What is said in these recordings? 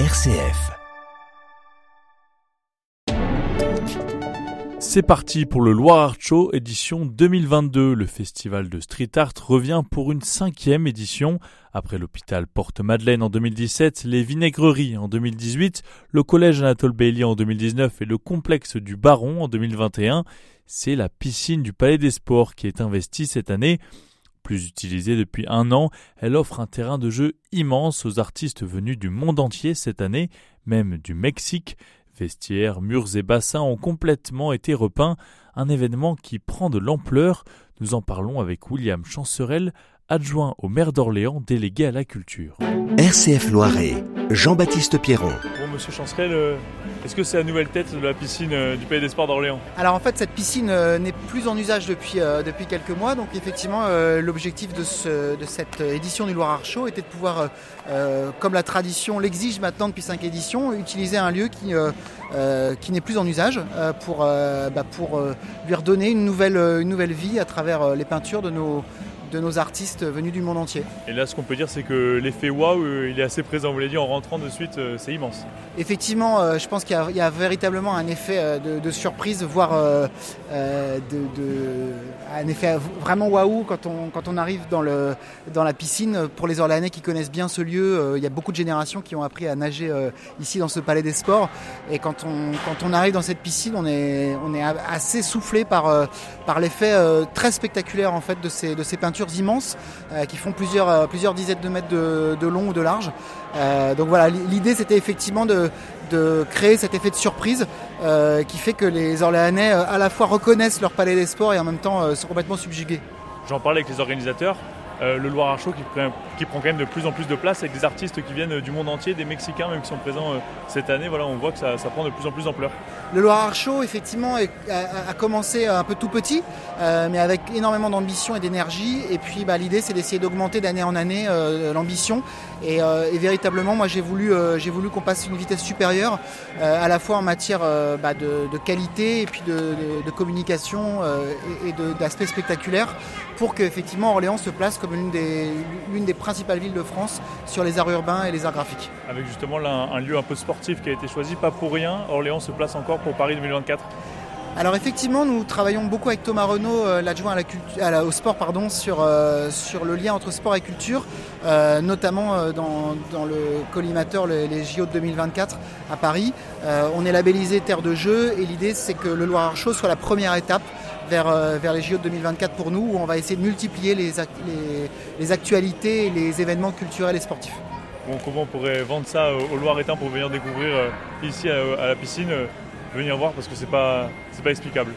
RCF. C'est parti pour le Loire Art Show édition 2022. Le festival de street art revient pour une cinquième édition. Après l'hôpital Porte-Madeleine en 2017, les vinaigreries en 2018, le collège Anatole Bailly en 2019 et le complexe du Baron en 2021, c'est la piscine du Palais des Sports qui est investie cette année. Plus utilisée depuis un an, elle offre un terrain de jeu immense aux artistes venus du monde entier cette année, même du Mexique. Vestiaires, murs et bassins ont complètement été repeints, un événement qui prend de l'ampleur. Nous en parlons avec William Chancerel, adjoint au maire d'Orléans, délégué à la culture. RCF Loiret, Jean-Baptiste Pierron. Bon, monsieur Chancerel, euh, est-ce que c'est la nouvelle tête de la piscine euh, du Palais des Sports d'Orléans? Alors en fait cette piscine euh, n'est plus en usage depuis, euh, depuis quelques mois donc effectivement euh, l'objectif de, ce- de cette édition du Show était de pouvoir, comme la tradition l'exige maintenant depuis cinq éditions, utiliser un lieu qui, euh, euh, qui n'est plus en usage euh, pour, euh, bah, pour euh, lui redonner une nouvelle, une nouvelle vie à travers euh, les peintures de nos, de nos artistes venus du monde entier. Et là, ce qu'on peut dire, c'est que l'effet waouh, euh, il est assez présent. Vous l'avez dit, en rentrant de suite, euh, c'est immense. Effectivement, euh, je pense qu'il y, a- il y a véritablement un effet de, de surprise, voire euh, de, de- un effet vraiment waouh quand on, quand on arrive dans, le, dans la piscine. Pour les Orléanais qui connaissent bien ce lieu, il y a beaucoup de générations qui ont appris à nager ici dans ce palais des sports. Et quand on, quand on arrive dans cette piscine, on est, on est assez soufflé par, par l'effet très spectaculaire en fait, de, ces, de ces peintures immenses euh, qui font plusieurs, euh, plusieurs dizaines de mètres de, long ou de large. Euh, donc voilà, l'idée c'était effectivement de, créer cet effet de surprise qui fait que les Orléanais à la fois reconnaissent leur palais des sports et en même temps sont complètement subjugués. J'en parlais avec les organisateurs. Euh, le Loire Art Show qui prend, qui prend quand même de plus en plus de place avec des artistes qui viennent du monde entier, des Mexicains même qui sont présents euh, cette année. Voilà, on voit que ça, prend de plus en plus d'ampleur. Le Loire Art Show, effectivement, a, commencé un peu tout petit, euh, mais avec énormément d'ambition et d'énergie. Et puis, bah, l'idée, c'est d'essayer d'augmenter d'année en année euh, l'ambition. Et, euh, véritablement, moi, j'ai voulu, euh, qu'on passe une vitesse supérieure, euh, à la fois en matière euh, bah, de, qualité et puis de, communication euh, et, d'aspects spectaculaires, pour qu'effectivement Orléans se place comme l'une des, l'une des principales villes de France sur les arts urbains et les arts graphiques. Avec justement là, un, un lieu un peu sportif qui a été choisi, pas pour rien. Orléans se place encore pour Paris 2024. Alors effectivement, nous travaillons beaucoup avec Thomas Renaud, euh, l'adjoint à la cultu- à la- au sport, pardon, sur, euh, sur le lien entre sport et culture, euh, notamment dans, dans le collimateur les, les JO de 2024 à Paris. On est labellisé Terre de Jeux et l'idée c'est que le Loire Art Show soit la première étape vers, euh, vers les JO de 2024 pour nous, où on va essayer de multiplier les, ac- les, les actualités et les événements culturels et sportifs. Bon, comment on pourrait vendre ça au au Loiretain pour venir découvrir euh, ici à, à la piscine, euh, venir voir parce que c'est pas, pas explicable.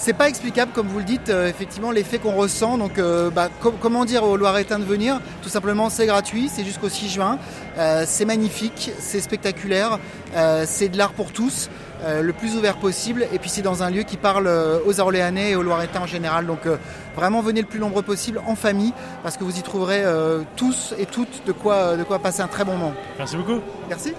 C'est pas explicable, comme vous le dites, euh, effectivement, l'effet qu'on ressent. Donc, euh, bah, com- comment dire aux Loiretains de venir? Tout simplement, c'est gratuit, c'est jusqu'au 6 juin. Euh, c'est magnifique, c'est spectaculaire, c'est de l'art pour tous, euh, le plus ouvert possible. Et puis, c'est dans un lieu qui parle euh, aux Orléanais et aux Loiretains en général. Donc, euh, vraiment, venez le plus nombreux possible en famille, parce que vous y trouverez euh, tous et toutes de quoi, de quoi passer un très bon moment. Merci beaucoup. Merci.